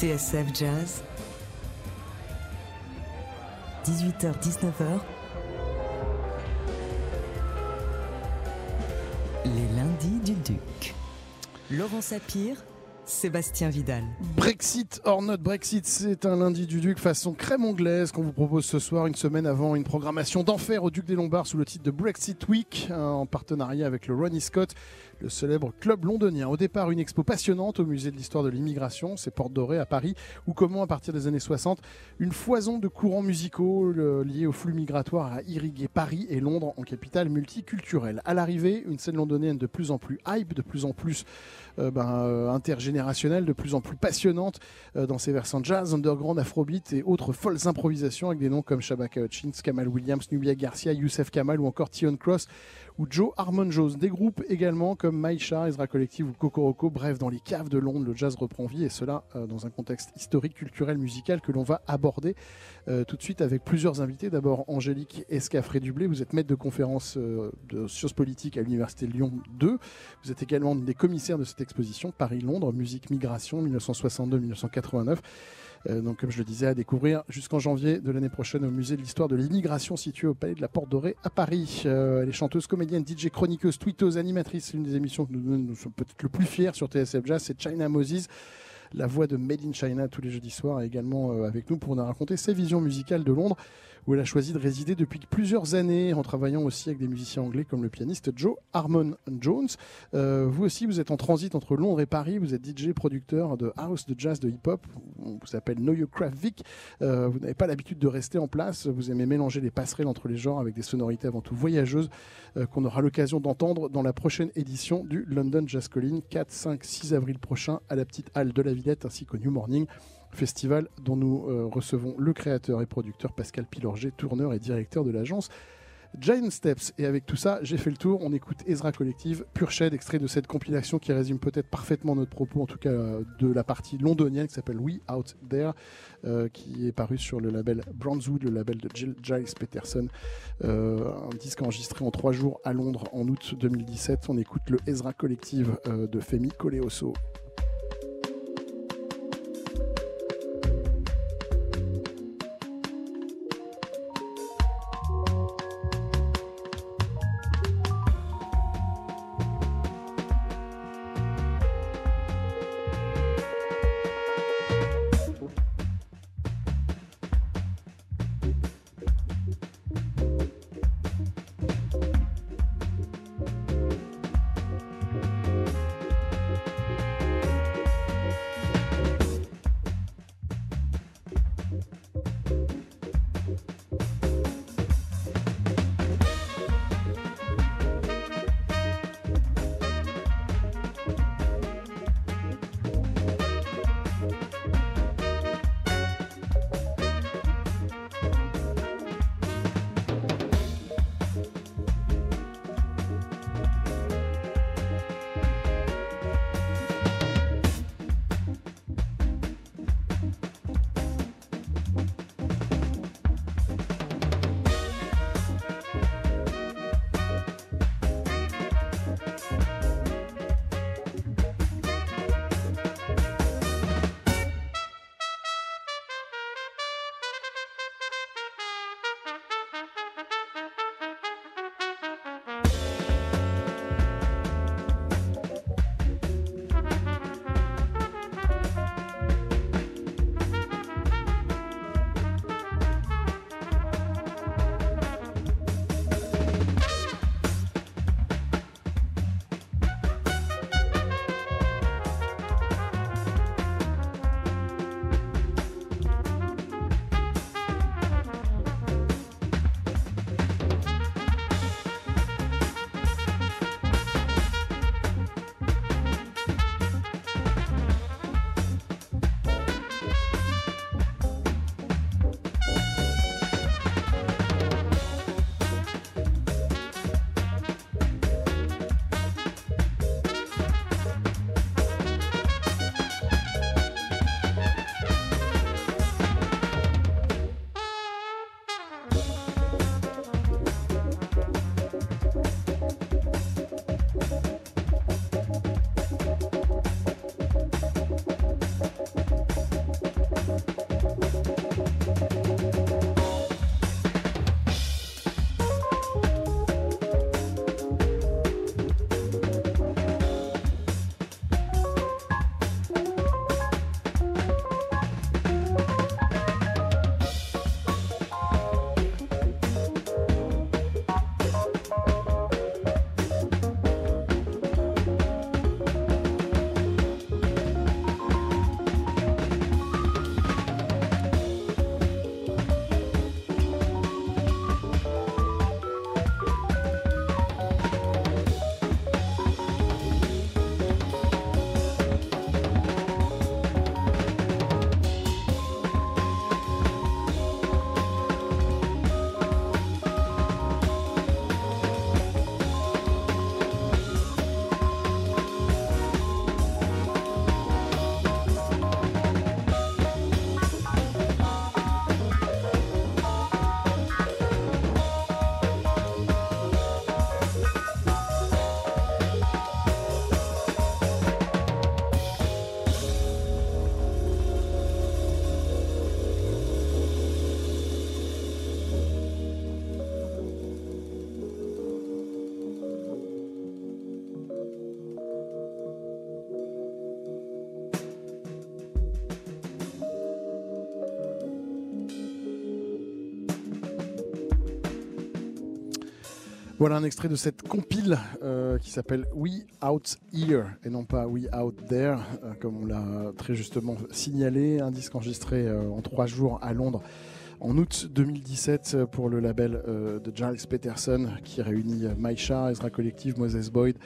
TSF Jazz, 18h-19h, les lundis du Duc. Laurent Sapir, Sébastien Vidal. Brexit or not Brexit, c'est un lundi du Duc façon crème anglaise qu'on vous propose ce soir, une semaine avant une programmation d'enfer au Duc des Lombards sous le titre de Brexit Week, hein, en partenariat avec le Ronnie Scott le célèbre club londonien. Au départ, une expo passionnante au musée de l'histoire de l'immigration, c'est Porte Dorée à Paris, où comment à partir des années 60, une foison de courants musicaux liés au flux migratoire a irrigué Paris et Londres en capitale multiculturelle. À l'arrivée, une scène londonienne de plus en plus hype, de plus en plus euh, ben, euh, intergénérationnelle, de plus en plus passionnante euh, dans ses versants jazz, underground, afrobeat et autres folles improvisations avec des noms comme Shabaka Hutchins, Kamal Williams, Nubia Garcia, Youssef Kamal ou encore Tion Cross ou Joe Harmon Jones. Des groupes également comme Maïcha, Ezra Collective ou Kokoroko. Bref, dans les caves de Londres, le jazz reprend vie et cela euh, dans un contexte historique, culturel, musical que l'on va aborder euh, tout de suite avec plusieurs invités. D'abord Angélique Escafré-Dublé, vous êtes maître de conférence euh, de sciences politiques à l'Université Lyon 2. Vous êtes également une des commissaires de cette exposition Paris-Londres, musique migration 1962-1989. Euh, donc, comme je le disais, à découvrir jusqu'en janvier de l'année prochaine au musée de l'histoire de l'immigration situé au Palais de la Porte Dorée à Paris. Euh, elle est chanteuse, comédienne, DJ, chroniqueuse, tweeteuse, animatrice. L'une des émissions que nous, nous sommes peut-être le plus fiers sur TSF Jazz, c'est China Moses la voix de Made in China tous les jeudis soirs, également euh, avec nous pour nous raconter ses visions musicales de Londres où elle a choisi de résider depuis plusieurs années en travaillant aussi avec des musiciens anglais comme le pianiste Joe Harmon Jones. Euh, vous aussi, vous êtes en transit entre Londres et Paris, vous êtes DJ, producteur de house, de jazz, de hip-hop, on vous appelle Know Your Craft Vic. Euh, vous n'avez pas l'habitude de rester en place, vous aimez mélanger les passerelles entre les genres avec des sonorités avant tout voyageuses euh, qu'on aura l'occasion d'entendre dans la prochaine édition du London Jazz Calling 4, 5, 6 avril prochain à la petite halle de la Villette ainsi qu'au New Morning festival dont nous euh, recevons le créateur et producteur Pascal Pilorget, tourneur et directeur de l'agence Giant Steps. Et avec tout ça, j'ai fait le tour. On écoute Ezra Collective, pur shed, extrait de cette compilation qui résume peut-être parfaitement notre propos, en tout cas euh, de la partie londonienne qui s'appelle We Out There, euh, qui est paru sur le label Brownswood, le label de Giles Peterson. un disque enregistré en trois jours à Londres en août 2017. On écoute le Ezra Collective de Femi Coleoso. Voilà un extrait de cette compile euh, qui s'appelle We Out Here et non pas We Out There, euh, comme on l'a très justement signalé. Un disque enregistré euh, en trois jours à Londres en août 2017 pour le label de Giles Peterson qui réunit Maisha, Ezra Collective, Moses Boyd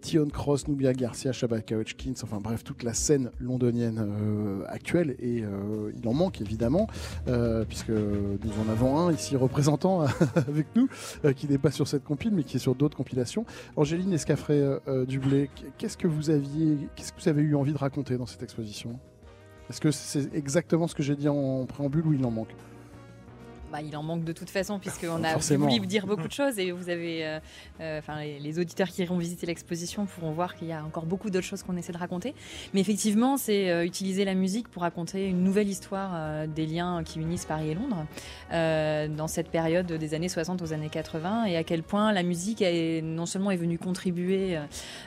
Tion Cross, Nubia Garcia, Shabaka Hodgkins, enfin bref, toute la scène londonienne euh, actuelle. Et euh, il en manque évidemment, euh, puisque nous en avons un ici représentant avec nous, qui n'est pas sur cette compile, mais qui est sur d'autres compilations. Angéline Escafré Dublé, qu'est-ce que vous aviez, qu'est-ce que vous avez eu envie de raconter dans cette exposition? Est-ce que c'est exactement ce que j'ai dit en préambule ou il en manque? Bah, il en manque de toute façon, puisqu'on a voulu dire beaucoup de choses et vous avez, euh, euh, enfin, les, auditeurs qui iront visiter l'exposition pourront voir qu'il y a encore beaucoup d'autres choses qu'on essaie de raconter. Mais effectivement, c'est euh, utiliser la musique pour raconter une nouvelle histoire des liens qui unissent Paris et Londres dans cette période des années 60 aux années 80 et à quel point la musique est, non seulement est venue contribuer,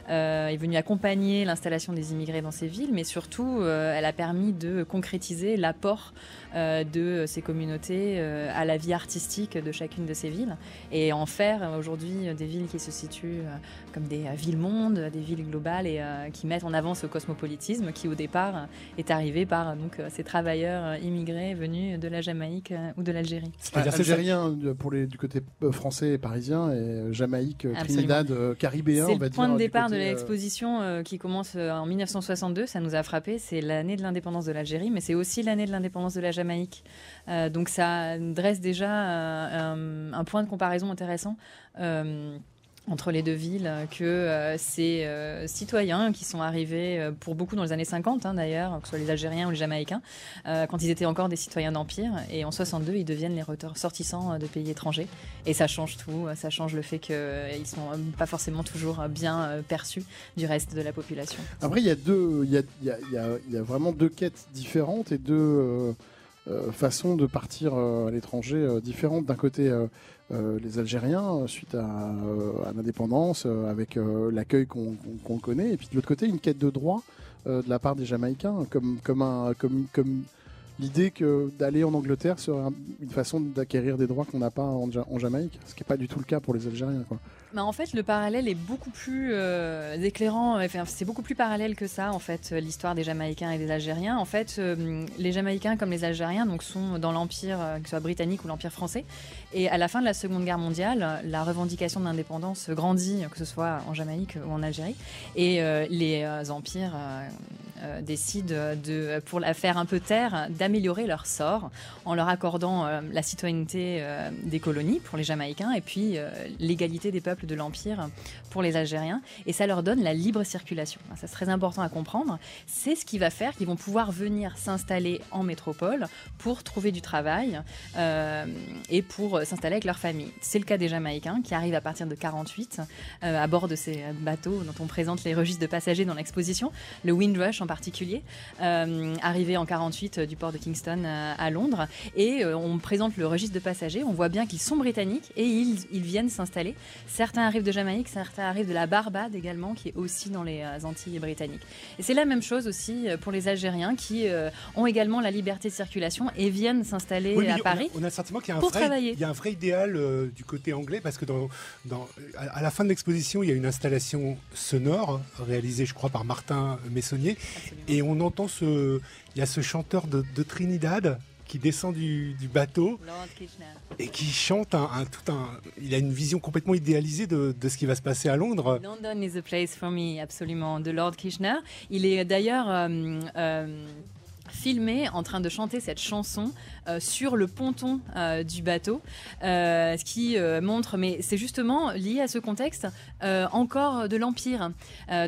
est venue accompagner l'installation des immigrés dans ces villes, mais surtout elle a permis de concrétiser l'apport de ces communautés à la vie artistique de chacune de ces villes et en faire euh, aujourd'hui euh, des villes qui se situent euh, comme des villes-mondes, des villes globales et qui mettent en avant ce cosmopolitisme qui au départ est arrivé par donc ces travailleurs immigrés venus de la Jamaïque ou de l'Algérie. C'est-à-dire algérien pour les du côté français et parisien et Jamaïque, Trinidad, caribéen. C'est le point de départ de l'exposition qui commence en 1962. Ça nous a frappé. C'est l'année de l'indépendance de l'Algérie, mais c'est aussi l'année de l'indépendance de la Jamaïque. Donc ça dresse déjà euh, un, point de comparaison intéressant euh, entre les deux villes que euh, ces citoyens qui sont arrivés pour beaucoup dans les années 50 hein, d'ailleurs, que ce soit les Algériens ou les Jamaïcains, quand ils étaient encore des citoyens d'empire et en 62 ils deviennent les ressortissants de pays étrangers et ça change tout, ça change le fait qu'ils sont pas forcément toujours bien perçus du reste de la population. Après il y a deux, il y a, y a, vraiment deux quêtes différentes et deux euh, façon de partir euh, à l'étranger euh, différente. D'un côté, les Algériens, suite à, l'indépendance, avec l'accueil qu'on connaît, et puis de l'autre côté, une quête de droit de la part des Jamaïcains, comme, comme, comme, comme l'idée que d'aller en Angleterre serait une façon d'acquérir des droits qu'on n'a pas en, Jamaïque, ce qui n'est pas du tout le cas pour les Algériens. En fait, le parallèle est beaucoup plus euh, éclairant. C'est beaucoup plus parallèle que ça, en fait, l'histoire des Jamaïcains et des Algériens. En fait, euh, les Jamaïcains, comme les Algériens, donc, sont dans l'Empire, euh, que ce soit britannique ou l'Empire français. Et à la fin de la Seconde Guerre mondiale, la revendication d'indépendance grandit, que ce soit en Jamaïque ou en Algérie. Et les empires décident, de, pour la faire un peu taire, d'améliorer leur sort en leur accordant la citoyenneté des colonies pour les Jamaïcains et puis l'égalité des peuples de l'Empire pour les Algériens, et ça leur donne la libre circulation. Ça, c'est très important à comprendre. C'est ce qui va faire qu'ils vont pouvoir venir s'installer en métropole pour trouver du travail euh, et pour s'installer avec leur famille. C'est le cas des Jamaïcains qui arrivent à partir de 48 euh, à bord de ces bateaux dont on présente les registres de passagers dans l'exposition, le Windrush en particulier, euh, arrivé en 48 du port de Kingston à Londres, et on présente le registre de passagers. On voit bien qu'ils sont britanniques et ils, ils viennent s'installer. Certains arrivent de Jamaïque, certains arrivent de la Barbade également, qui est aussi dans les euh, Antilles britanniques. Et c'est la même chose aussi euh, pour les Algériens qui euh, ont également la liberté de circulation et viennent s'installer à Paris. On a, le sentiment qu'il y a un vrai, travailler. Il y a un vrai idéal du côté anglais parce que dans, dans, à, la fin de l'exposition, il y a une installation sonore réalisée, je crois, par Martin Messonnier, et on entend ce, il y a ce chanteur de, de Trinidad qui descend du, bateau et qui chante un, tout un. Il a une vision complètement idéalisée de, de, ce qui va se passer à Londres. London is a place for me, absolument, de Lord Kirchner. Il est d'ailleurs. Euh, euh, filmé en train de chanter cette chanson euh, sur le ponton euh, du bateau, euh, ce qui montre, mais c'est justement lié à ce contexte encore de l'Empire.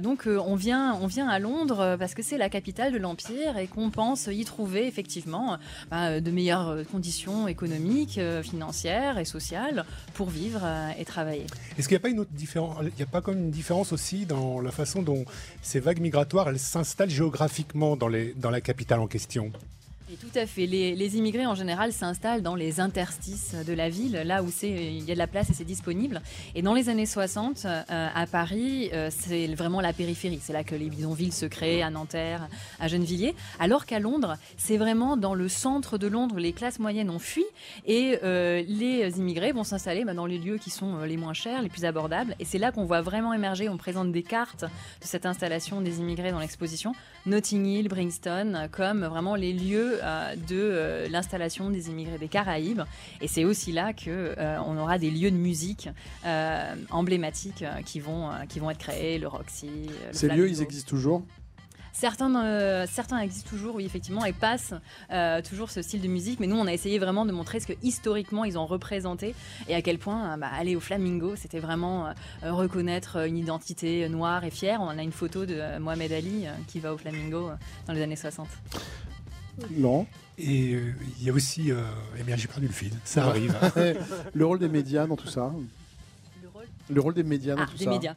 donc on, vient, on vient à Londres parce que c'est la capitale de l'Empire et qu'on pense y trouver effectivement bah, de meilleures conditions économiques, financières et sociales pour vivre et travailler. Est-ce qu'il n'y a pas une autre différence Il n'y a pas comme une différence aussi dans la façon dont ces vagues migratoires elles s'installent géographiquement dans la capitale en question Et tout à fait. Les, immigrés en général s'installent dans les interstices de la ville, là où il y a de la place et c'est disponible. Et dans les années 60, euh, à Paris, euh, c'est vraiment la périphérie. C'est là que les bidonvilles se créent, à Nanterre, à Gennevilliers. Alors qu'à Londres, c'est vraiment dans le centre de Londres, les classes moyennes ont fui et euh, les immigrés vont s'installer bah, dans les lieux qui sont les moins chers, les plus abordables. Et c'est là qu'on voit vraiment émerger. On présente des cartes de cette installation des immigrés dans l'exposition. Notting Hill, Brixton, comme vraiment les lieux euh, de euh, l'installation des immigrés des Caraïbes. Et c'est aussi là que euh, on aura des lieux de musique emblématiques qui vont qui vont être créés, le Roxy. le Ces lieux, ils existent toujours? Certains, euh, certains existent toujours, oui, effectivement, et passent euh, toujours ce style de musique. Mais nous, on a essayé vraiment de montrer ce que historiquement ils ont représenté et à quel point euh, bah, aller au Flamingo, c'était vraiment reconnaître une identité noire et fière. On a une photo de Mohamed Ali qui va au Flamingo dans les années 60. Non. Et euh, il y a aussi. euh, eh bien, j'ai perdu le fil. Ça arrive. le rôle des médias dans tout ça. Le rôle Le rôle des médias dans Ah, tout des ça. médias.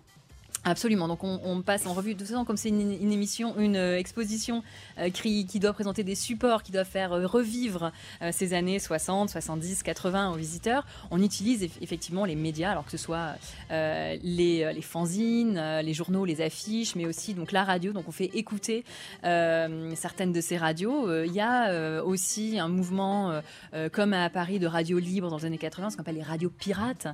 Absolument. Donc on, passe en revue de toute façon comme c'est une, émission, une euh, exposition euh, qui, doit présenter des supports, qui doit faire euh, revivre ces années 60, 70, 80 aux visiteurs. On utilise eff- effectivement les médias, alors que ce soit les, fanzines, les journaux, les affiches, mais aussi donc la radio. Donc on fait écouter certaines de ces radios. Il y a aussi un mouvement comme à Paris de radio libre dans les années 80, ce qu'on appelle les radios pirates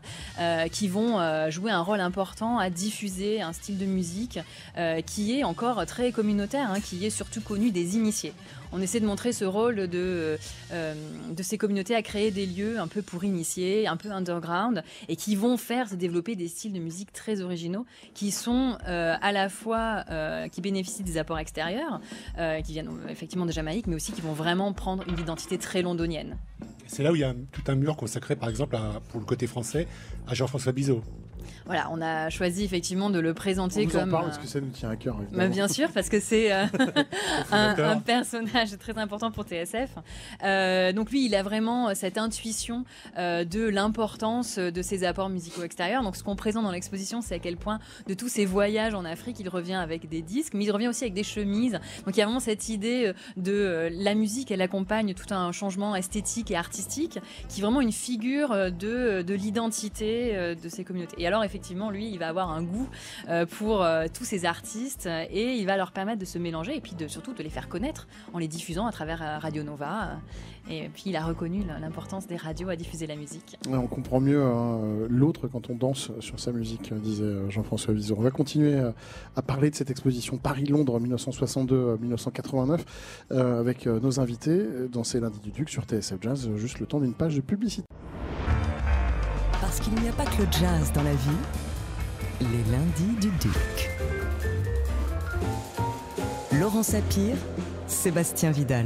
qui vont jouer un rôle important à diffuser un style de musique euh, qui est encore très communautaire, hein, qui est surtout connu des initiés. On essaie de montrer ce rôle de, euh, de ces communautés à créer des lieux un peu pour initier, un peu underground, et qui vont faire se développer des styles de musique très originaux, qui sont euh, à la fois, euh, qui bénéficient des apports extérieurs, euh, qui viennent euh, effectivement de Jamaïque, mais aussi qui vont vraiment prendre une identité très londonienne. C'est là où il y a tout un mur consacré, par exemple, pour le côté français, à Jean-François Bizot. Voilà, on a choisi effectivement de le On présenter vous en comme... parle euh, parce que ça nous tient à cœur. Bah, bien sûr, parce que c'est euh, un, un personnage très important pour TSF. Euh, donc lui, il a vraiment cette intuition euh, de l'importance de ses apports musicaux extérieurs. Donc ce qu'on présente dans l'exposition, c'est à quel point de tous ses voyages en Afrique, il revient avec des disques, mais il revient aussi avec des chemises. Donc il y a vraiment cette idée euh, de euh, la musique, elle accompagne tout un changement esthétique et artistique, qui est vraiment une figure euh, de, de l'identité euh, de ces communautés. Et alors effectivement, lui, il va avoir un goût euh, pour euh, tous ces artistes et il va leur permettre de se mélanger et puis de, surtout de les faire connaître en les diffusant à travers euh, Radio Nova. Et puis il a reconnu l'importance des radios à diffuser la musique. On comprend mieux hein, l'autre quand on danse sur sa musique, disait Jean-François Vizor. On va continuer à parler de cette exposition Paris-Londres 1962-1989 euh, avec nos invités dans ces lundis du Duc sur TSF Jazz, juste le temps d'une page de publicité. Parce qu'il n'y a pas que le jazz dans la vie, les lundis du Duc. Laurent Sapir, Sébastien Vidal.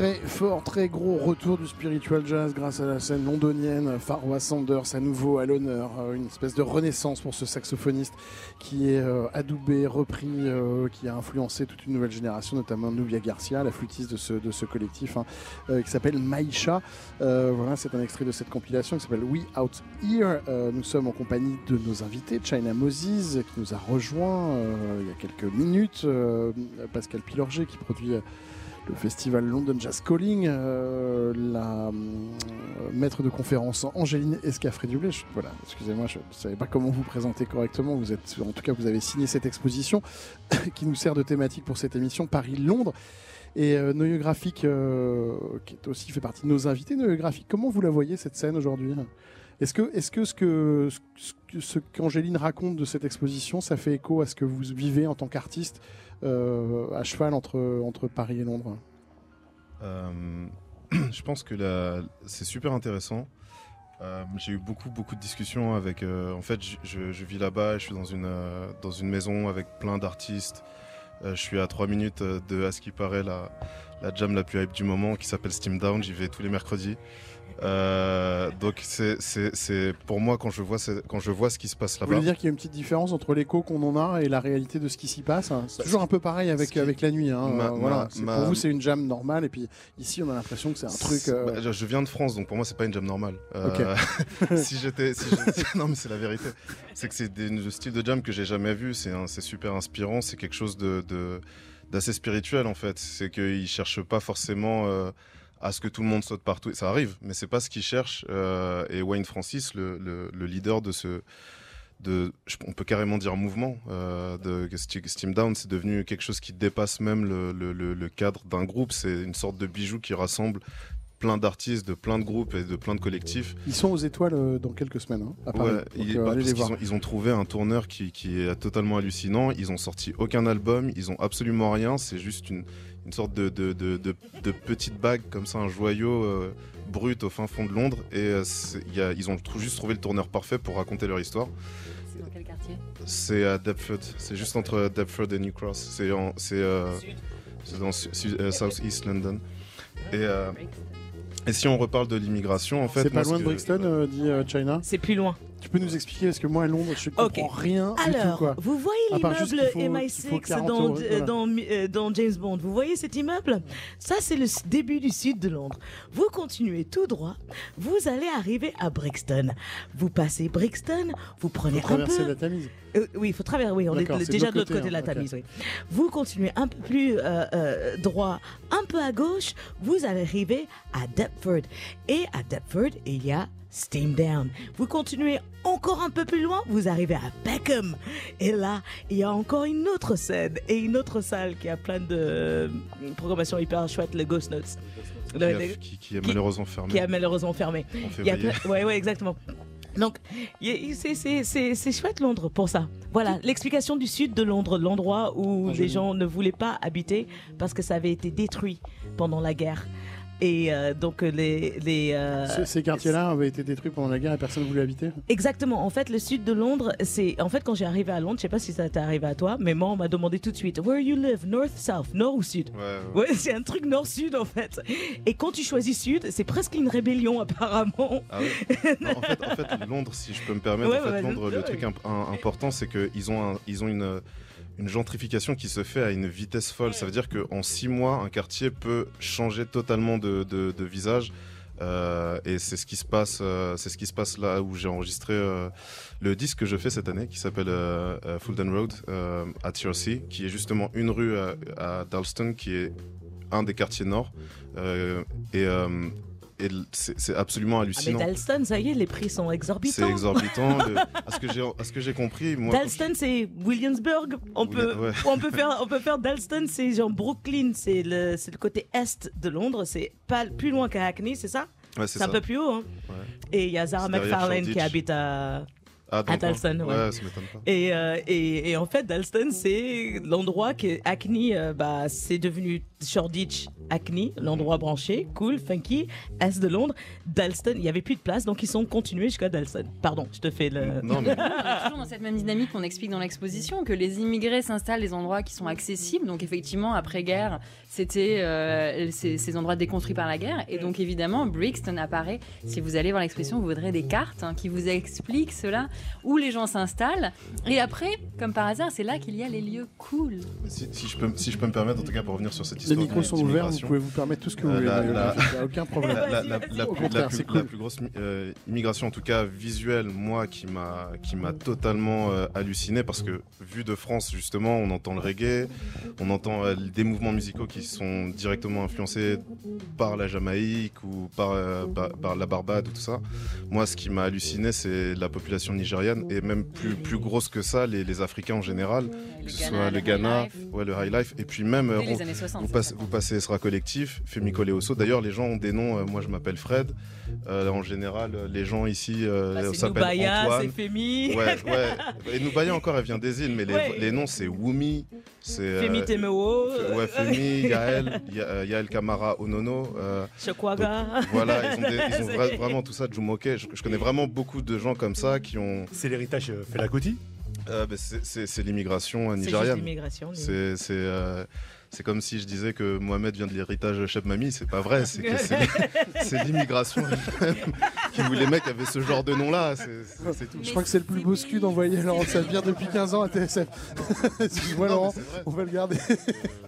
Très fort, très gros retour du spiritual jazz grâce à la scène londonienne. Farwa Sanders à nouveau à l'honneur, euh, une espèce de renaissance pour ce saxophoniste qui est euh, adoubé, repris, euh, qui a influencé toute une nouvelle génération, notamment Nubia Garcia, la flûtiste de ce, collectif, hein, qui s'appelle Maïcha. voilà, c'est un extrait de cette compilation qui s'appelle We Out Here. nous sommes en compagnie de nos invités, China Moses, qui nous a rejoint il y a quelques minutes, Pascal Pilorget, qui produit le festival London Jazz Calling, euh, la euh, maître de conférence Angéline Escafré-Dublé. Voilà, excusez-moi, je ne savais pas comment vous présenter correctement. Vous êtes, en tout cas, vous avez signé cette exposition qui nous sert de thématique pour cette émission Paris-Londres. Et euh, Graphique, euh, qui est aussi fait partie de nos invités, Noyo Graphique, comment vous la voyez cette scène aujourd'hui? Est-ce que, que ce que ce qu'Angéline raconte de cette exposition, ça fait écho à ce que vous vivez en tant qu'artiste euh, à cheval entre, entre Paris et Londres? Euh, Je pense que c'est super intéressant. Euh, j'ai eu beaucoup beaucoup de discussions avec. en fait, je, je vis là-bas, je suis dans une dans une maison avec plein d'artistes. je suis à 3 minutes de à ce qui paraît la, la jam la plus hype du moment qui s'appelle Steam Down. J'y vais tous les mercredis. Euh, donc c'est pour moi quand je vois quand je vois ce qui se passe là-bas. Vous voulez dire qu'il y a une petite différence entre l'écho qu'on en a et la réalité de ce qui s'y passe hein? C'est toujours un peu pareil avec avec la nuit. Hein. voilà. Pour vous c'est une jam normale et puis ici on a l'impression que c'est un truc. Euh, bah, je viens de France donc pour moi c'est pas une jam normale. Euh, si j'étais non mais c'est la vérité. C'est que c'est le style de jam que j'ai jamais vu. C'est super inspirant. C'est quelque chose de d'assez spirituel en fait. C'est qu'ils cherchent pas forcément à ce que tout le monde saute partout. Ça arrive, mais c'est pas ce qu'ils cherchent. Euh, et Wayne Francis, le, le, leader de ce, on peut carrément dire mouvement euh, de Steam Down, c'est devenu quelque chose qui dépasse même le cadre d'un groupe. C'est une sorte de bijou qui rassemble plein d'artistes, de plein de groupes et de plein de collectifs. Ils sont aux étoiles euh, dans quelques semaines. Hein, à Paris. Ouais, bah, ils, ont, ils, ont, trouvé un tourneur qui, qui, est totalement hallucinant. Ils ont sorti aucun album, ils ont absolument rien. C'est juste une, une sorte de, de, de, de, petite bague comme ça, un joyau euh, brut au fin fond de Londres. Et euh, y a, ils ont juste trouvé le tourneur parfait pour raconter leur histoire. C'est dans quel quartier? C'est à Deptford. C'est juste entre Deptford et New Cross. C'est euh, dans South East London. Et, et si on reparle de l'immigration, en fait. C'est pas loin de Brixton, dit China? C'est plus loin. Tu peux nous expliquer parce que moi à Londres je comprends rien Alors, du tout quoi. vous voyez l'immeuble MI6 dans, euh, dans, euh, dans, James Bond. Vous voyez cet immeuble? Ça c'est le début du sud de Londres. Vous continuez tout droit, vous allez arriver à Brixton. Vous passez Brixton, vous prenez faut un peu. la Tamise. Euh, oui, il faut traverser. Oui, on est, déjà de l'autre côté, de la hein, Tamise. Oui. Vous continuez un peu plus droit, un peu à gauche, vous allez arriver à Deptford. Et à Deptford, il y a Steam Down. Vous continuez encore un peu plus loin, vous arrivez à Beckham. Et là, il y a encore une autre scène et une autre salle qui a plein de euh, programmation hyper chouette, le Ghost Notes. Qui, qui, est malheureusement fermé. Qui a malheureusement fermé. Oui, ouais, exactement. Donc, c'est chouette Londres pour ça. Voilà, l'explication du sud de Londres, l'endroit où ah, les gens ne voulaient pas habiter parce que ça avait été détruit pendant la guerre. Et euh, donc les, les euh, ces, quartiers-là avaient été détruits pendant la guerre et personne ne voulait habiter. Exactement. En fait, le sud de Londres, c'est en fait quand j'ai arrivé à Londres, je sais pas si ça t'est arrivé à toi, mais moi on m'a demandé tout de suite Where you live, north, south, nord ou sud? Ouais, ouais. c'est un truc nord-sud en fait. Et quand tu choisis sud, c'est presque une rébellion apparemment. Ah en, fait, en, fait, Londres, si je peux me permettre, en fait, Londres, le truc important, c'est qu'ils ont ils ont une une gentrification qui se fait à une vitesse folle. Ça veut dire qu'en six mois, un quartier peut changer totalement de, visage. Euh, et c'est ce qui se passe, euh, c'est ce qui se passe là où j'ai enregistré euh, le disque que je fais cette année, qui s'appelle Fulton Road à TRC, qui est justement une rue à, à, Dalston, qui est un des quartiers nord. et c'est absolument hallucinant. Ah mais Dalston, ça y est, les prix sont exorbitants. C'est exorbitant. à ce que j'ai compris, moi. Dalston, c'est Williamsburg. On peut, on peut faire, on peut faire Dalston, c'est genre Brooklyn, c'est le, le côté est de Londres. C'est pas plus loin qu'à Hackney, c'est ça? Ouais, C'est un peu plus haut. Hein. Et il y a Zara McFarlane qui habite à. Ah, à Dalston, ouais. ça m'étonne pas. Et, euh, et, et, en fait, Dalston, c'est l'endroit que Hackney, euh, bah, c'est devenu Shoreditch, Hackney, l'endroit branché, cool, funky, Est de Londres, Dalston, il n'y avait plus de place, donc ils sont continués jusqu'à Dalston. Pardon, je te fais le... Non, mais... toujours dans cette même dynamique qu'on explique dans l'exposition, que les immigrés s'installent des endroits qui sont accessibles, donc effectivement, après-guerre, c'était euh, ces, endroits déconstruits par la guerre, et donc évidemment, Brixton apparaît, si vous allez voir l'exposition, vous verrez des cartes hein, qui vous expliquent cela, où les gens s'installent, et après, comme par hasard, c'est là qu'il y a les lieux cool. Si, je peux, si je peux me permettre, en tout cas, pour revenir sur cette histoire. Les micros sont ouverts, vous pouvez vous permettre tout ce que vous voulez. Il n'y a aucun problème. La, plus, grosse euh, immigration, en tout cas visuelle, moi, qui m'a qui m'a totalement euh, halluciné parce que vu de France, justement, on entend le reggae, on entend euh, des mouvements musicaux qui sont directement influencés par la Jamaïque ou par, par, la Barbade ou tout ça. Moi, ce qui m'a halluciné, c'est la population nigériane et même plus plus grosse que ça, les, les Africains en général, que ce soit le Ghana, ouais, le High Life, et puis même vous, passez, vous passez Esra Collectif, Femi Osso. D'ailleurs, les gens ont des noms. moi, je m'appelle Fred. Euh, en général, les gens ici euh, bah, s'appellent Antoine. c'est Femi. Ouais, ouais. Et Noubaya encore, elle vient des îles, mais les, les noms c'est Wumi, c'est euh, Femi Temeo. Ouais, Femi, Yael, Yael Kamara Onono. Euh, Chokwaga. Voilà, ils ont, des, ils ont vraiment tout ça. Jumoke, je, je, connais vraiment beaucoup de gens comme ça qui ont. C'est l'héritage Felakoti euh, bah, C'est l'immigration nigériane. C'est l'immigration. C'est c'est comme si je disais que Mohamed vient de l'héritage Chef Mami, c'est pas vrai, c'est c'est l'immigration qui les mecs avaient ce genre de nom-là, c'est tout. Je crois que c'est le plus beau scud envoyé Laurent vient depuis 15 ans à TSF. Excuse-moi Laurent, on va le garder.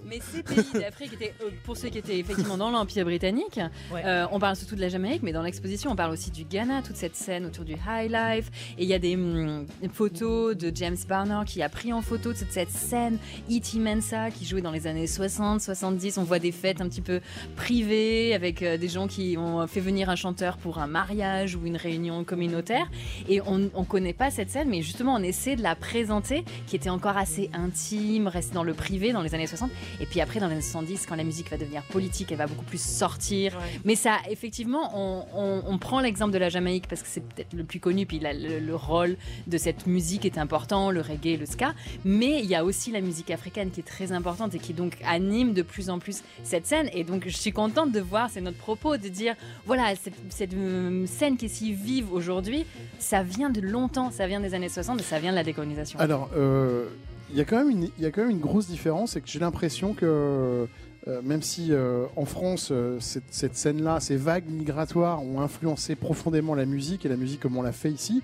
Mais ces pays d'Afrique étaient, euh, pour ceux qui étaient effectivement dans l'Empire britannique, euh, on parle surtout de la Jamaïque, mais dans l'exposition, on parle aussi du Ghana, toute cette scène autour du high life. Et il y a des hum, photos de James Barner qui a pris en photo toute cette scène. E.T. Mensa qui jouait dans les années 60, 70. On voit des fêtes un petit peu privées avec euh, des gens qui ont fait venir un chanteur pour un mariage ou une réunion communautaire. Et on ne connaît pas cette scène, mais justement, on essaie de la présenter, qui était encore assez intime, restée dans le privé dans les années 60. Et puis après, dans les années 70, quand la musique va devenir politique, elle va beaucoup plus sortir. Mais ça, effectivement, on, prend l'exemple de la Jamaïque parce que c'est peut-être le plus connu, puis le, rôle de cette musique est important, le reggae, le ska. Mais il y a aussi la musique africaine qui est très importante et qui donc anime de plus en plus cette scène. Et donc, je suis contente de voir, c'est notre propos, de dire, voilà, cette, euh, scène qui est si vive aujourd'hui, ça vient de longtemps, ça vient des années 60 et ça vient de la décolonisation. Alors, euh, il y, a quand même une, y a quand même une grosse différence, c'est que j'ai l'impression que euh, même si en France, euh, cette, scène-là, ces vagues migratoires ont influencé profondément la musique et la musique comme on l'a fait ici,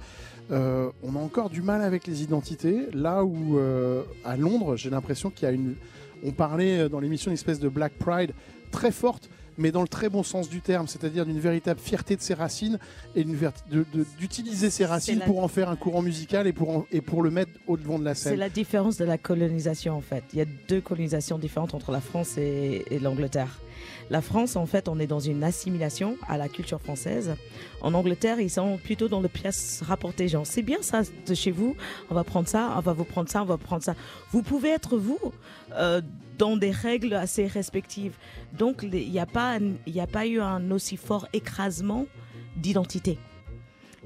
on a encore du mal avec les identités. Là où à Londres, j'ai l'impression qu'il y a une. On parlait dans l'émission d'une espèce de Black Pride très forte mais dans le très bon sens du terme, c'est-à-dire d'une véritable fierté de ses racines et d'utiliser ses racines pour en faire un courant musical et pour, et pour le mettre au devant de la scène. C'est la différence de la colonisation en fait. Il y a deux colonisations différentes entre la France et, et l'Angleterre. La France, en fait, on est dans une assimilation à la culture française. En Angleterre, ils sont plutôt dans le pièce rapportée. Genre, c'est bien ça de chez vous, on va prendre ça, on va vous prendre ça, on va prendre ça. Vous pouvez être vous euh, dans des règles assez respectives. Donc, il n'y a, pas, a pas eu un aussi fort écrasement d'identité.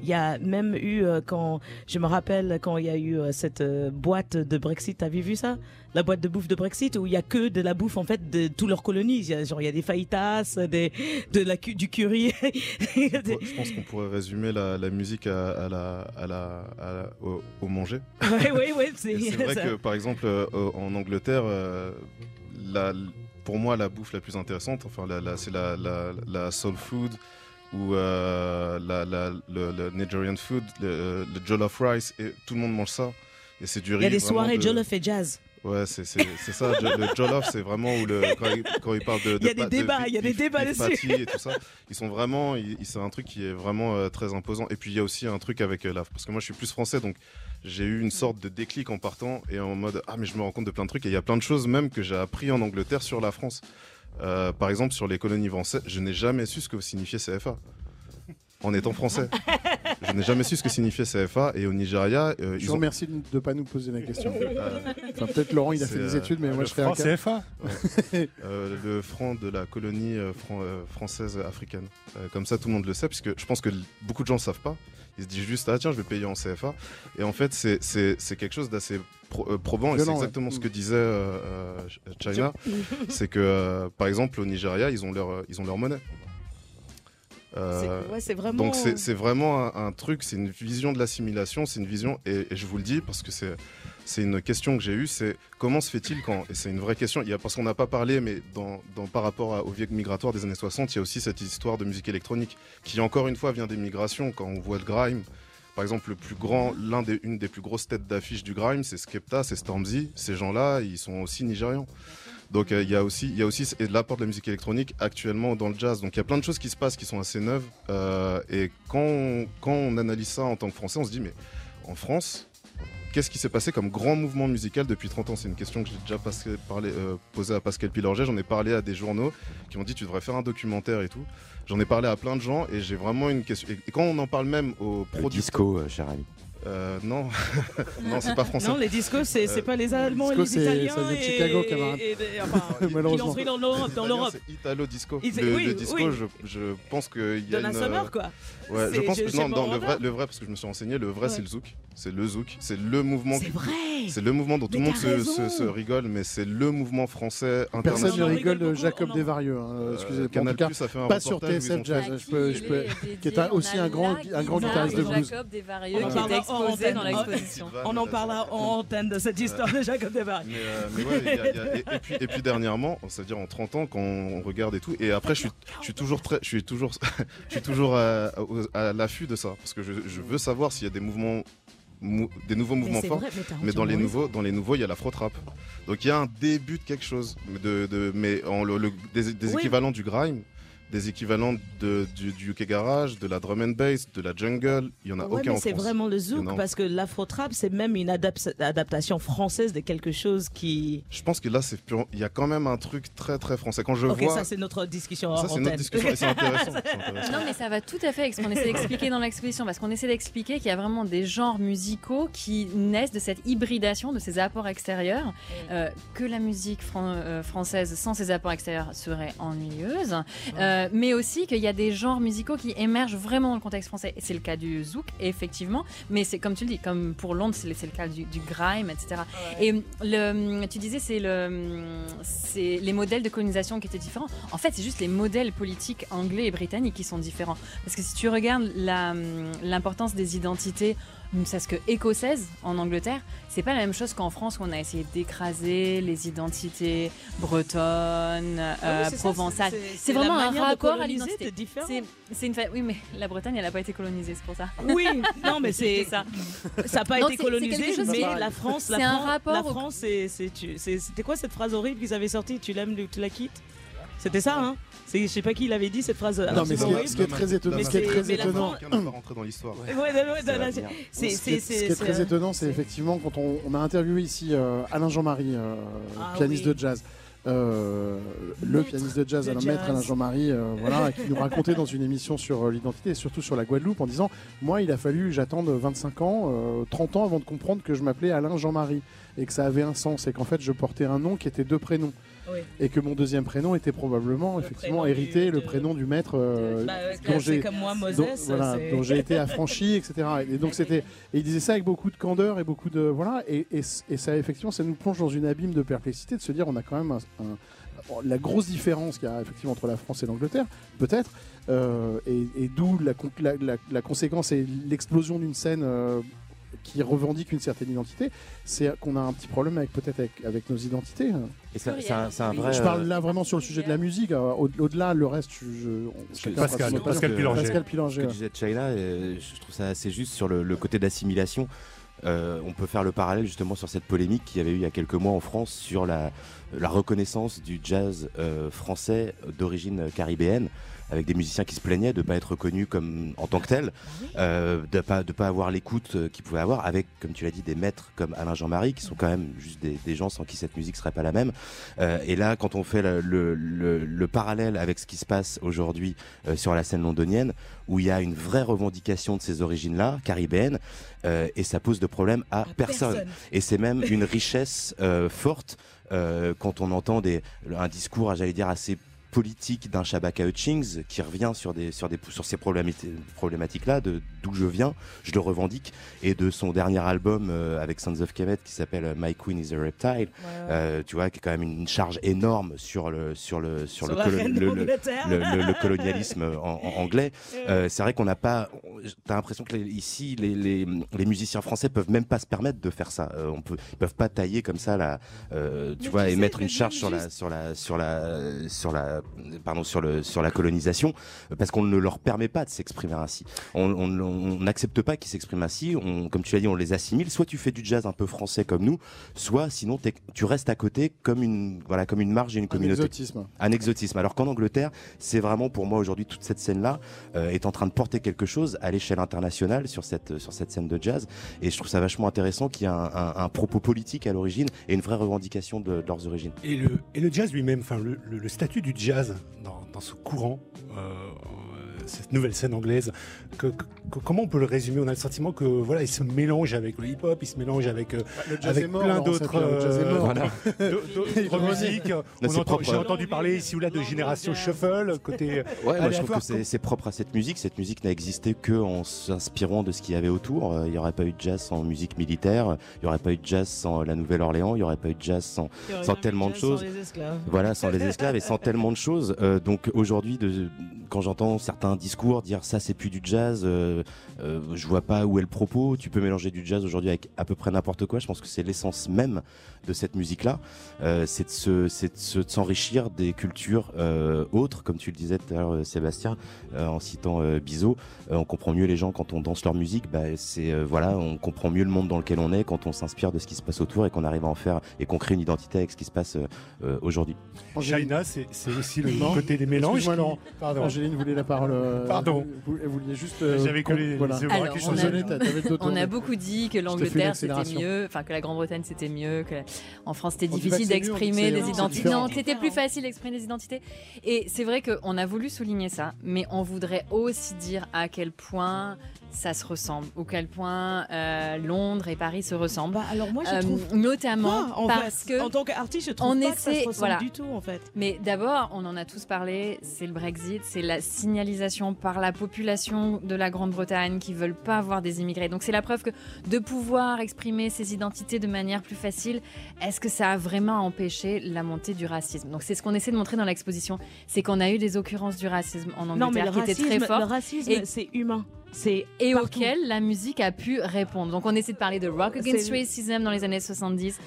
Il y a même eu, euh, quand je me rappelle, quand il y a eu euh, cette euh, boîte de Brexit, avez vu ça? La boîte de bouffe de Brexit, où il y a que de la bouffe en fait de toutes leurs colonies. Il y a, genre, il y a des fajitas, des, de la, du curry. Je pense qu'on pourrait résumer la, musique à, la, à la, au, manger. Oui, oui, oui. C'est vrai que, par exemple, en Angleterre, la, pour moi, la bouffe la plus intéressante, enfin, c'est la, la soul food ou euh, la, le, Nigerian food, le, jollof rice, et tout le monde mange ça. Et c'est du riz. Il y a des soirées jollof et jazz. Ouais, c'est ça. le jollof, c'est vraiment où le, quand, ils, parlent de, Il y a des débats, il y a des débats dessus. et tout ça. Ils sont vraiment, c'est un truc qui est vraiment euh, très imposant. Et puis il y a aussi un truc avec euh, la, parce que moi je suis plus français, donc j'ai eu une sorte de déclic en partant et en mode ah mais je me rends compte de plein de trucs et il y a plein de choses même que j'ai appris en Angleterre sur la France. Euh, par exemple, sur les colonies françaises, je n'ai jamais su ce que signifiait CFA. En étant français. je n'ai jamais su ce que signifiait CFA. Et au Nigeria. Euh, je vous remercie de ne pas nous poser la question. Euh, enfin, peut-être Laurent, il a fait des études, mais moi je fais un CFA Le franc de la colonie française africaine. comme ça, tout le monde le sait, puisque je pense que beaucoup de gens ne savent pas. Il se dit juste ah tiens je vais payer en CFA. Et en fait c'est quelque chose d'assez probant et c'est exactement ce que mm. disait China, c'est que par exemple au Nigeria ils ont leur ils ont leur monnaie. Euh, vraiment... Donc c'est vraiment un, truc, c'est une vision de l'assimilation, c'est une vision, et, je vous le dis parce que c'est une question que j'ai eue, c'est comment se fait-il quand, et c'est une vraie question, il y a, parce qu'on n'a pas parlé, mais par rapport au vieux migratoire des années 60, il y a aussi cette histoire de musique électronique qui encore une fois vient des migrations, quand on voit le grime, par exemple, le plus grand, l'un des, une des plus grosses têtes d'affiche du grime, c'est Skepta, c'est Stormzy. Ces gens-là, ils sont aussi nigérians. Donc euh, il y a aussi, il y a aussi l'apport de la musique électronique actuellement dans le jazz. Donc il y a plein de choses qui se passent qui sont assez neuves. Euh, et quand quand on analyse ça en tant que Français, on se dit mais en France, qu'est-ce qui s'est passé comme grand mouvement musical depuis 30 ans? C'est une question que j'ai déjà euh, posée à Pascal Pilorget. J'en ai parlé à des journaux qui m'ont dit tu devrais faire un documentaire et tout. J'en ai parlé à plein de gens et j'ai vraiment une question. Et quand on en parle même aux producteurs. Disco, cher ami. Euh, non, non, c'est pas français. Non, les discos, c'est euh, pas les Allemands et les Italiens. C'est de Chicago, camarade. Et, Malheureusement. Qui dans l'Europe. C'est Italo Disco. Le, disco, je, je, pense qu'il y a une. Summer, quoi. Ouais, je pense que non, dans le vrai, le vrai, parce que je me suis renseigné, le vrai, c'est le zouk. C'est le zouk. C'est le mouvement. C'est vrai. C'est le mouvement dont tout le monde se, rigole, mais c'est le mouvement français international. Personne ne rigole de Jacob Desvarieux. Hein, euh, excusez-moi. Canal Plus a fait un Pas sur TSF Jazz. Qui est aussi un grand guitariste de blues. Jacob Desvarieux qui était exposé dans l'exposition. On en parlera en antenne de cette histoire de Jacob Desbarres. et, puis, dernièrement, c'est-à-dire en 30 ans, quand on regarde et tout, et après, je suis, toujours très, je suis toujours, je suis toujours à, l'affût de ça, parce que je, veux savoir s'il y a des mouvements des nouveaux mouvements forts, mais, dans les nouveaux, dans les nouveaux, il y a la trap. Donc il y a un début de quelque chose, de, mais en le, des, équivalents du grime des équivalents de, du, du, UK Garage, de la drum and bass, de la jungle. Il y en a aucun mais C'est vraiment le zouk parce que l'afro-trap, c'est même une adaptation française de quelque chose qui. Je pense que là, c'est il y a quand même un truc très très français. Quand je Ok, vois. ça c'est notre discussion. Ça c'est notre discussion et c'est intéressant, Non, mais ça va tout à fait avec ce qu'on essaie d'expliquer dans l'exposition parce qu'on essaie d'expliquer qu'il y a vraiment des genres musicaux qui naissent de cette hybridation, de ces apports extérieurs, euh, que la musique euh, française sans ces apports extérieurs serait ennuyeuse. Euh, euh, mais aussi qu'il y a des genres musicaux qui émergent vraiment dans le contexte français. C'est le cas du zouk, effectivement, mais c'est comme tu le dis, comme pour Londres, c'est le cas du, grime, etc. Et le, tu disais, c'est le, c'est les modèles de colonisation qui étaient différents. En fait, c'est juste les modèles politiques anglais et britanniques qui sont différents. Parce que si tu regardes l'importance des identités ne serait-ce que écossaise en Angleterre, c'est pas la même chose qu'en France où on a essayé d'écraser les identités bretonnes, ah euh, provençales. C'est vraiment un rapport à l'identité. C'est une oui, mais la Bretagne, elle n'a pas été colonisée, c'est pour ça. Oui, non, mais c'est ça. Ça n'a pas été colonisé, mais la France, la, un rapport la France, c'était quoi cette phrase horrible qu'ils avaient sortie Tu l'aimes, tu la quittes? C'était ça, hein. Je sais pas qui l'avait dit cette phrase. Non, mais ce qui, est, très étonnant, ce qui est très étonnant, dans l'histoire. Ce qui est très étonnant, c'est effectivement quand on, a interviewé ici euh, Alain Jean-Marie, euh, ah pianiste de jazz. Euh, le pianiste de jazz, le maître Alain Jean-Marie, voilà, qui nous racontait dans une émission sur l'identité et surtout sur la Guadeloupe en disant Moi, il a fallu j'attende 25 ans, 30 ans avant de comprendre que je m'appelais Alain Jean-Marie et que ça avait un sens et qu'en fait je portais un nom qui était deux prénoms et que mon deuxième prénom était probablement effectivement hérité le prénom du maître euh, bah, dont j'ai comme moi voilà, dont j'ai été affranchi etc et donc c'était il disait ça avec beaucoup de candeur et beaucoup de voilà et, et, ça effectivement ça nous plonge dans une abîme de perplexité de se dire on a quand même la grosse différence qu'il y a effectivement entre la France et l'Angleterre, peut-être, euh, et, d'où la, la, conséquence et l'explosion d'une scène euh, qui revendique une certaine identité, c'est qu'on a un petit problème avec peut-être avec, nos identités. Et c'est un, vrai. Je parle là vraiment sur le sujet de la musique. Euh, au-delà, le reste, je, Pascal, Pascal, Pilanger. Pascal Pilanger. Ce que disait China, je trouve ça assez juste sur le, côté d'assimilation. Euh, on peut faire le parallèle justement sur cette polémique qu'il y avait eu il y a quelques mois en France sur la, la reconnaissance du jazz euh, français d'origine caribéenne avec des musiciens qui se plaignaient de ne pas être reconnus comme en tant que tels, euh, de ne pas, de pas avoir l'écoute euh, qu'ils pouvaient avoir, avec, comme tu l'as dit, des maîtres comme Alain Jean-Marie, qui sont quand même juste des, gens sans qui cette musique serait pas la même. Euh, et là, quand on fait le, le, parallèle avec ce qui se passe aujourd'hui sur la scène londonienne, où il y a une vraie revendication de ces origines-là, caribéennes, et ça pose de problème à, personne. Et c'est même une richesse forte quand on entend des, un discours, j'allais dire, assez politique d'un Shabaka Hutchings qui revient sur, des, sur, des, sur ces problématiques-là, d'où je viens, je le revendique, et de son dernier album euh, avec Sons of Kemet qui s'appelle My Queen is a Reptile, euh, tu vois, qui est quand même une charge énorme sur le, sur le, sur, le, le, colonialisme anglais. Euh, c'est vrai qu'on n'a pas, t'as l'impression que ici, les, les, les, musiciens français peuvent même pas se permettre de faire ça. on peut, ils peuvent pas tailler comme ça, la, tu vois, et mettre une charge sur la, sur la, sur la, sur la pardon, sur, le, sur la colonisation, euh, parce qu'on ne leur permet pas de s'exprimer ainsi. On n'accepte pas qu'ils s'expriment ainsi. On, comme tu l'as dit, on les assimile. Soit tu fais du jazz un peu français comme nous, soit sinon tu restes à côté comme une, voilà, comme une marge et une communauté. Un exotisme. Un exotisme. Alors qu'en Angleterre, c'est vraiment pour moi aujourd'hui toute cette scène-là euh, est en train de porter quelque chose à l'échelle internationale sur cette, sur cette scène de jazz. Et je trouve ça vachement intéressant qu'il y ait un, propos politique à l'origine et une vraie revendication de, leurs origines. Et le, et le jazz lui-même, enfin le, le, statut du jazz dans, dans ce courant euh, cette nouvelle scène anglaise. Que, comment on peut le résumer? On a le sentiment que voilà, il se mélange avec le hip-hop, il se mélange avec, euh, avec plein d'autres musiques. J'ai entendu parler ici ou là de génération shuffle côté. Ouais, moi, je trouve que c'est propre à cette musique. Cette musique n'a existé que en s'inspirant de ce qu'il y avait autour. Euh, il n'y aurait pas eu de jazz sans musique militaire. Il n'y aurait pas eu de jazz sans la Nouvelle-Orléans. Il n'y aurait pas eu de jazz sans, sans tellement de choses. Voilà, sans les esclaves et sans tellement de choses. Euh, donc aujourd'hui, quand j'entends certains discours, dire ça c'est plus du jazz, euh, euh, je vois pas où est le propos. Tu peux mélanger du jazz aujourd'hui avec à peu près n'importe quoi. Je pense que c'est l'essence même de cette musique-là, euh, c'est de se, s'enrichir des cultures autres, comme tu le disais tout à l'heure, Sébastien, en citant Bizot. on comprend mieux les gens quand on danse leur musique. Bah, c'est voilà, on comprend mieux le monde dans lequel on est quand on s'inspire de ce qui se passe autour et qu'on arrive à en faire et qu'on crée une identité avec ce qui se passe aujourd'hui. China, c'est aussi le côté des mélanges. Pardon. Angéline voulait la parole. Euh, Pardon. Vous, vouliez juste. Euh, J'avais que les, voilà. Alors, on, a, on a beaucoup dit que l'Angleterre c'était mieux, enfin que la Grande-Bretagne c'était mieux, que en France c'était difficile d'exprimer des identités. Non, c'était plus facile d'exprimer des identités. Et c'est vrai qu'on a voulu souligner ça, mais on voudrait aussi dire à quel point ça se ressemble, au quel point euh, Londres et Paris se ressemblent. Bah, alors moi je trouve notamment parce que en tant qu'artiste je trouve on pas essaie, que ça se ressemble voilà. du tout en fait. Mais d'abord, on en a tous parlé, c'est le Brexit, c'est la signalisation par la population de la Grande-Bretagne qui veulent pas avoir des immigrés. Donc c'est la preuve que de pouvoir exprimer ses identités de manière plus facile, est-ce que ça a vraiment empêché la montée du racisme? Donc c'est ce qu'on essaie de montrer dans l'exposition, c'est qu'on a eu des occurrences du racisme en Angleterre non, mais le qui racisme, étaient très fortes. Le racisme, c'est humain et auquel la musique a pu répondre. Donc on essaie de parler de Rock Against Racism dans les années 70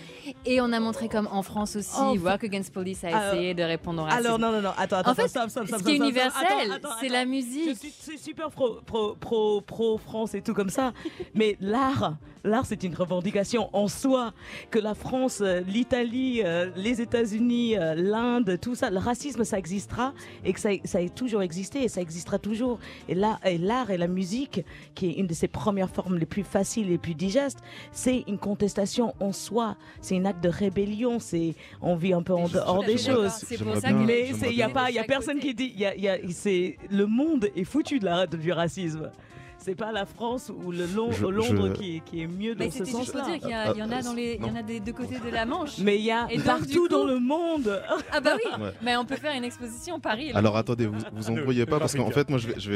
et on a montré comme en France aussi Rock Against Police a essayé de répondre au racisme. Alors non non non attends attends en fait, stop, stop, stop, ce qui est universel c'est la musique. C'est super pro, pro, pro, pro France et tout comme ça mais l'art l'art c'est une revendication en soi que la France, euh, l'Italie, euh, les États-Unis, euh, l'Inde, tout ça, le racisme ça existera et que ça, ça a toujours existé et ça existera toujours. Et là, et l'art et la musique, qui est une de ses premières formes les plus faciles et les plus digestes, c'est une contestation en soi, c'est un acte de rébellion, c'est on vit un peu en dehors des choses. mais il y a pas, il y a personne qui dit, il y a, y a c'est le monde est foutu de la, du racisme c'est pas la France ou le Londres Qui, qui, est mieux dans ce sens-là. dire qu'il y, y, en a dans les, il y en a des deux côtés de la Manche. Mais il y a partout dans le monde. Ah bah oui. Mais on peut faire une exposition Paris. Alors attendez, vous vous embrouillez pas parce qu'en fait moi je vais, je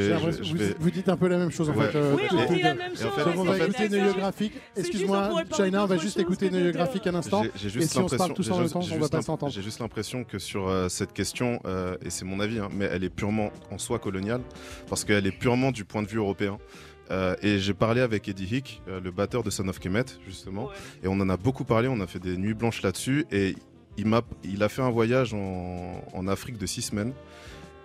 vais, vous, dites un peu la même chose en fait. Euh, oui, on dit la même chose. On va écouter Graphique. Excuse-moi, China, on va juste écouter Graphique un instant. Et si on se parle tous en même temps, on va pas s'entendre. J'ai juste l'impression que sur euh, cette question, euh, et c'est mon avis, hein, mais elle est purement en soi coloniale parce qu'elle est purement du point de vue européen. Euh, et j'ai parlé avec Eddie Hick, euh, le batteur de Son of Kemet, justement. Et on en a beaucoup parlé, on a fait des nuits blanches là-dessus. Et il, m'a, il a fait un voyage en, en Afrique de six semaines.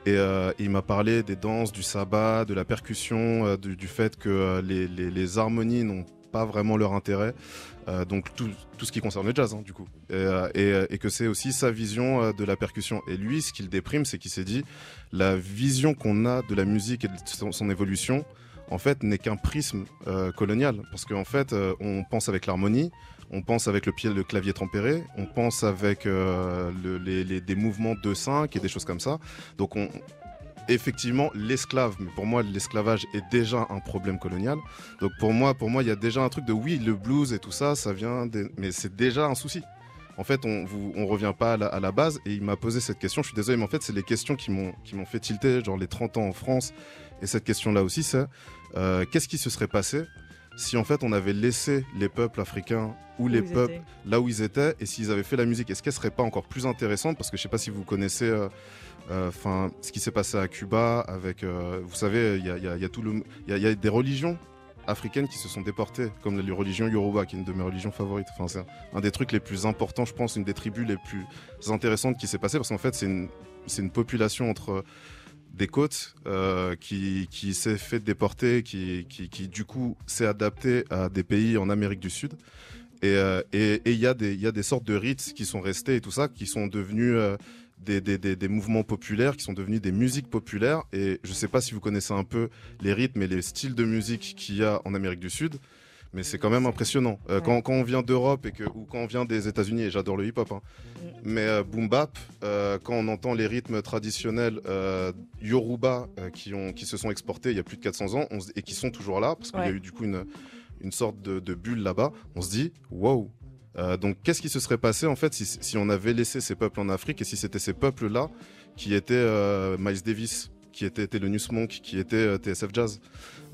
Et euh, il m'a parlé des danses, du sabbat, de la percussion, du, du, fait que les, les, les, harmonies n'ont pas vraiment leur intérêt. donc tout, tout, ce qui concerne le jazz, hein, du coup. Et, et, et que c'est aussi sa vision de la percussion. Et lui, ce qu'il déprime, c'est qu'il s'est dit, la vision qu'on a de la musique et de son, son évolution, en fait, n'est qu'un prisme euh, colonial. Parce qu'en fait, euh, on pense avec l'harmonie, on pense avec le pied, le clavier tempéré, on pense avec euh, les, des mouvements de 5 et des choses comme ça. Donc, on, effectivement, l'esclave, mais pour moi, l'esclavage est déjà un problème colonial. Donc, pour moi, pour moi, il y a déjà un truc de oui, le blues et tout ça, ça vient, mais c'est déjà un souci. en fait, on ne revient pas à la, base. Et il m'a posé cette question. Je suis désolé, mais en fait, c'est les questions qui m'ont fait tilter, genre les 30 ans en France. Et cette question-là aussi, c'est euh, qu'est-ce qui se serait passé si en fait on avait laissé les peuples africains ou les peuples là où ils étaient et s'ils avaient fait la musique, est-ce qu'elle serait pas encore plus intéressante? Parce que je sais pas si vous connaissez. Euh, euh, ce qui s'est passé à Cuba avec, vous savez, il y a, y a, tout le, il y, a des religions africaines qui se sont déportées, comme la religion Yoruba, qui est une de mes religions favorites. Enfin, c'est un, des trucs les plus importants, je pense, une des tribus les plus intéressantes qui s'est passée, parce qu'en fait, c'est une, une, population entre des côtes euh, qui, qui s'est fait déporter, qui, qui, du coup s'est adapté à des pays en Amérique du Sud. Et il euh, et, et y, a des, y a des sortes de rites qui sont restés et tout ça, qui sont devenus euh, des, des, des, des, mouvements populaires, qui sont devenus des musiques populaires. Et je ne sais pas si vous connaissez un peu les rythmes et les styles de musique qu'il y a en Amérique du Sud mais c'est quand même impressionnant. Euh, quand, quand, on vient d'Europe et que, ou quand on vient des États-Unis, et j'adore le hip-hop, hein, mm. mais euh, boom bap, euh, quand on entend les rythmes traditionnels Yoruba qui, ont, qui se sont exportés il y a plus de 400 ans et qui sont toujours là, parce qu'il y a eu du coup une, une sorte de, de bulle là-bas, on se dit wow. donc qu'est-ce qui se serait passé en fait si, si, on avait laissé ces peuples en Afrique et si c'était ces peuples-là qui étaient Miles Davis, qui était, News Monk, qui était TSF Jazz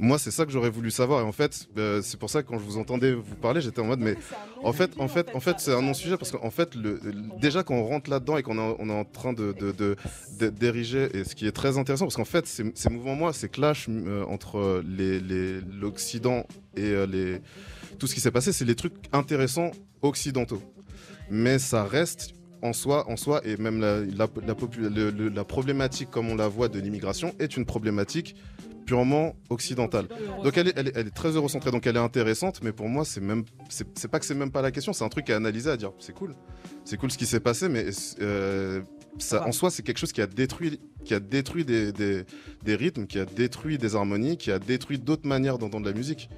moi, c'est ça que j'aurais voulu savoir. Et en fait, euh, c'est pour ça que quand je vous entendais vous parler, j'étais en mode, mais en fait, en fait, en fait, c'est un non-sujet parce qu'en fait, le, déjà quand on rentre là-dedans et qu'on on est en train de, d'ériger, et ce qui est très intéressant, parce qu'en fait, ces, mouvements-moi, ces clashs euh, entre l'Occident et euh, les, tout ce qui s'est passé, c'est les trucs intéressants occidentaux. Mais ça reste en soi, en soi, et même la, la, la problématique comme on la voit de l'immigration est une problématique purement occidentale. Donc elle est, elle, est, très eurocentrée, donc elle est intéressante, mais pour moi, c'est même, c'est pas que c'est même pas la question, c'est un truc à analyser, à dire, c'est cool, c'est cool ce qui s'est passé, mais euh, ça, en soi, c'est quelque chose qui a détruit, qui a détruit des, des, rythmes, qui a détruit des harmonies, qui a détruit d'autres manières d'entendre la musique.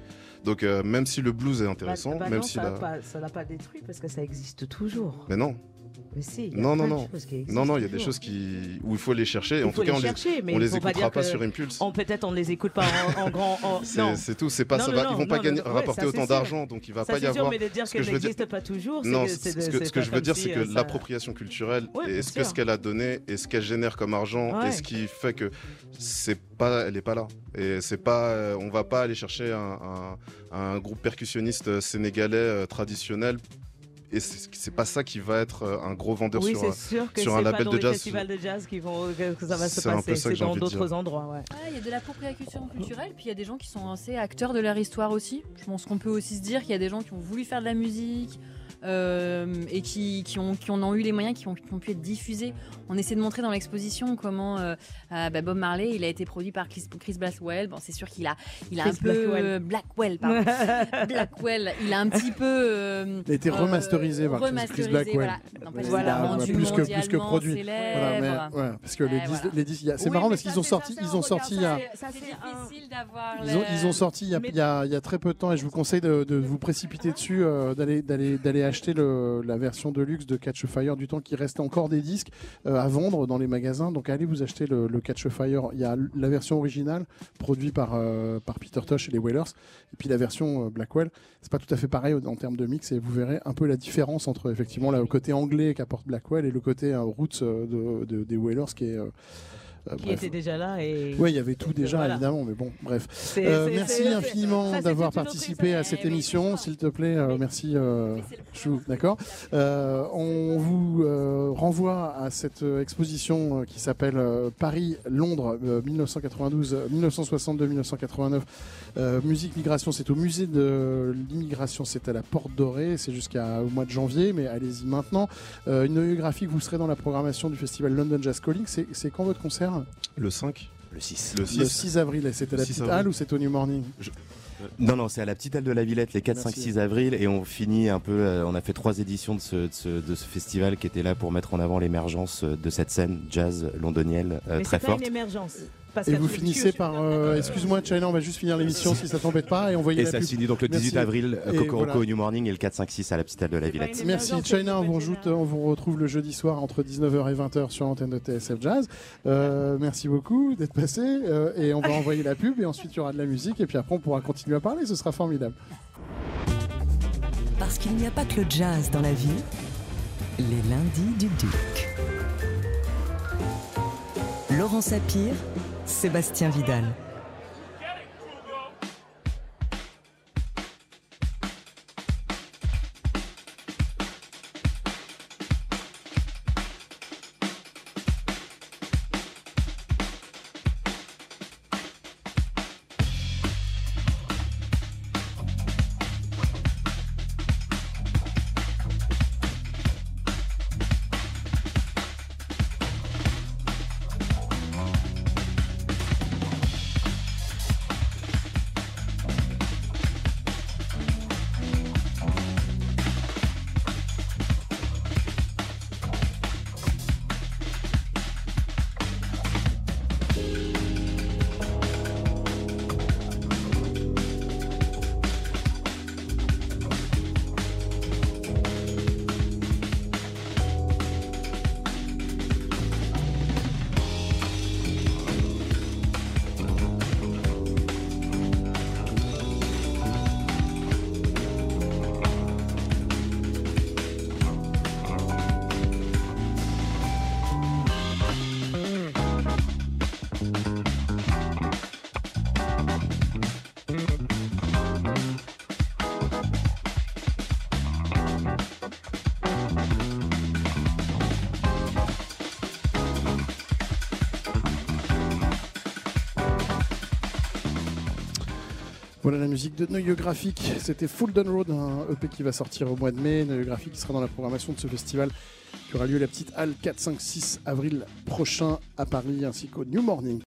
Donc euh, même si le blues est intéressant, bah, bah même non, si ça l'a pas détruit parce que ça existe toujours. Mais non, non, non, non. Non, non, il y a des choses qui... où il faut les chercher. en tout cas, on les, on les écoutera pas, sur Impulse. Peut-être on ne les écoute pas en, grand. C'est tout, c'est pas ça. Va, ils vont pas gagner, rapporter autant d'argent, donc il va pas y avoir. Mais de dire qu'elle n'existe pas toujours. Non, ce que je veux dire, c'est que l'appropriation culturelle, est-ce que ce qu'elle a donné et ce qu'elle génère comme argent, et ce qui fait que c'est pas, elle est pas là. Et c'est pas, euh, on va pas aller chercher un groupe percussionniste sénégalais euh, traditionnel et c'est pas ça qui va être euh, un gros vendeur sur, sûr que sur un label pas de jazz. festivals de jazz qui vont, que ça va se passer, c'est dans d'autres endroits. Il y a de l'appropriation culturelle, puis il y a des gens qui sont assez acteurs de leur histoire aussi. Je pense qu'on peut aussi se dire qu'il y a des gens qui ont voulu faire de la musique, euh, et qui, qui, ont, qui en ont eu les moyens, qui ont, pu être diffusés. On essaie de montrer dans l'exposition comment euh, euh, bah, Bob Marley, il a été produit par Chris, Chris Blackwell. Bon, c'est sûr qu'il a, il a un peu Blackwell, pardon. Blackwell, il a un petit peu. il a été remasterisé par Chris Blackwell. Voilà, plus que plus que produit. Voilà, mais, ouais, parce que les, les disques, c'est marrant parce qu'ils ont sorti, ils ont sorti. Ils ont sorti il y a très peu de temps et je vous conseille de vous précipiter dessus, d'aller d'aller d'aller acheter la version de luxe de Catch Fire du temps qu'il reste encore des disques euh, à vendre dans les magasins. Donc allez vous acheter le, Catch Fire. Il y a la version originale produite par, euh, par Peter Tosh et les Whalers. Et puis la version euh, Blackwell. C'est pas tout à fait pareil en termes de mix et vous verrez un peu la différence entre effectivement le côté anglais qu'apporte Blackwell et le côté roots de, des Whalers qui est euh, qui était déjà là. Et... Oui, il y avait tout déjà, évidemment, mais bon, bref. Euh, merci infiniment d'avoir participé à cette émission, s'il te plaît. Euh, merci, Chou, d'accord. on vous renvoie à cette exposition qui s'appelle Paris-Londres 1992-1962-1989. musique migration, c'est au musée de l'immigration, c'est à la Porte Dorée, c'est jusqu'au mois de janvier, mais allez-y maintenant. une biographie, vous serez dans la programmation du festival London Jazz Calling. C'est quand votre concert? Le 5 Le 6. Le 6, avril. Et c'était la petite halle ou c'était au New Morning Non, non, c'est à la petite halle de la Villette les 4, 5, 6 avril et on finit un peu, euh, on a fait trois éditions de ce, de ce, festival qui était là pour mettre en avant l'émergence de cette scène jazz londonienne euh, très forte. Pas une émergence et vous finissez par. Euh, excuse-moi, China, on va juste finir l'émission si ça t'embête pas et on voyait Et ça finit donc le 18 avril, Cocoroco au New Morning et le 4-5-6 à la petite de la Villette. Merci, China. On vous, rejoute, on vous retrouve le jeudi soir entre 19h et 20h sur l'antenne de TSF Jazz. Euh, merci beaucoup d'être passé euh, et on va envoyer la pub et ensuite il y aura de la musique et puis après on pourra continuer à parler. Ce sera formidable. Parce qu'il n'y a pas que le jazz dans la vie Les lundis du Duc. Laurent Sapir, Sébastien Vidal. La musique de Noyeux Graphique. C'était Full Down Road, un EP qui va sortir au mois de mai. Qui sera dans la programmation de ce festival qui aura lieu la petite halle 4, 5, 6 avril prochain à Paris ainsi qu'au New Morning.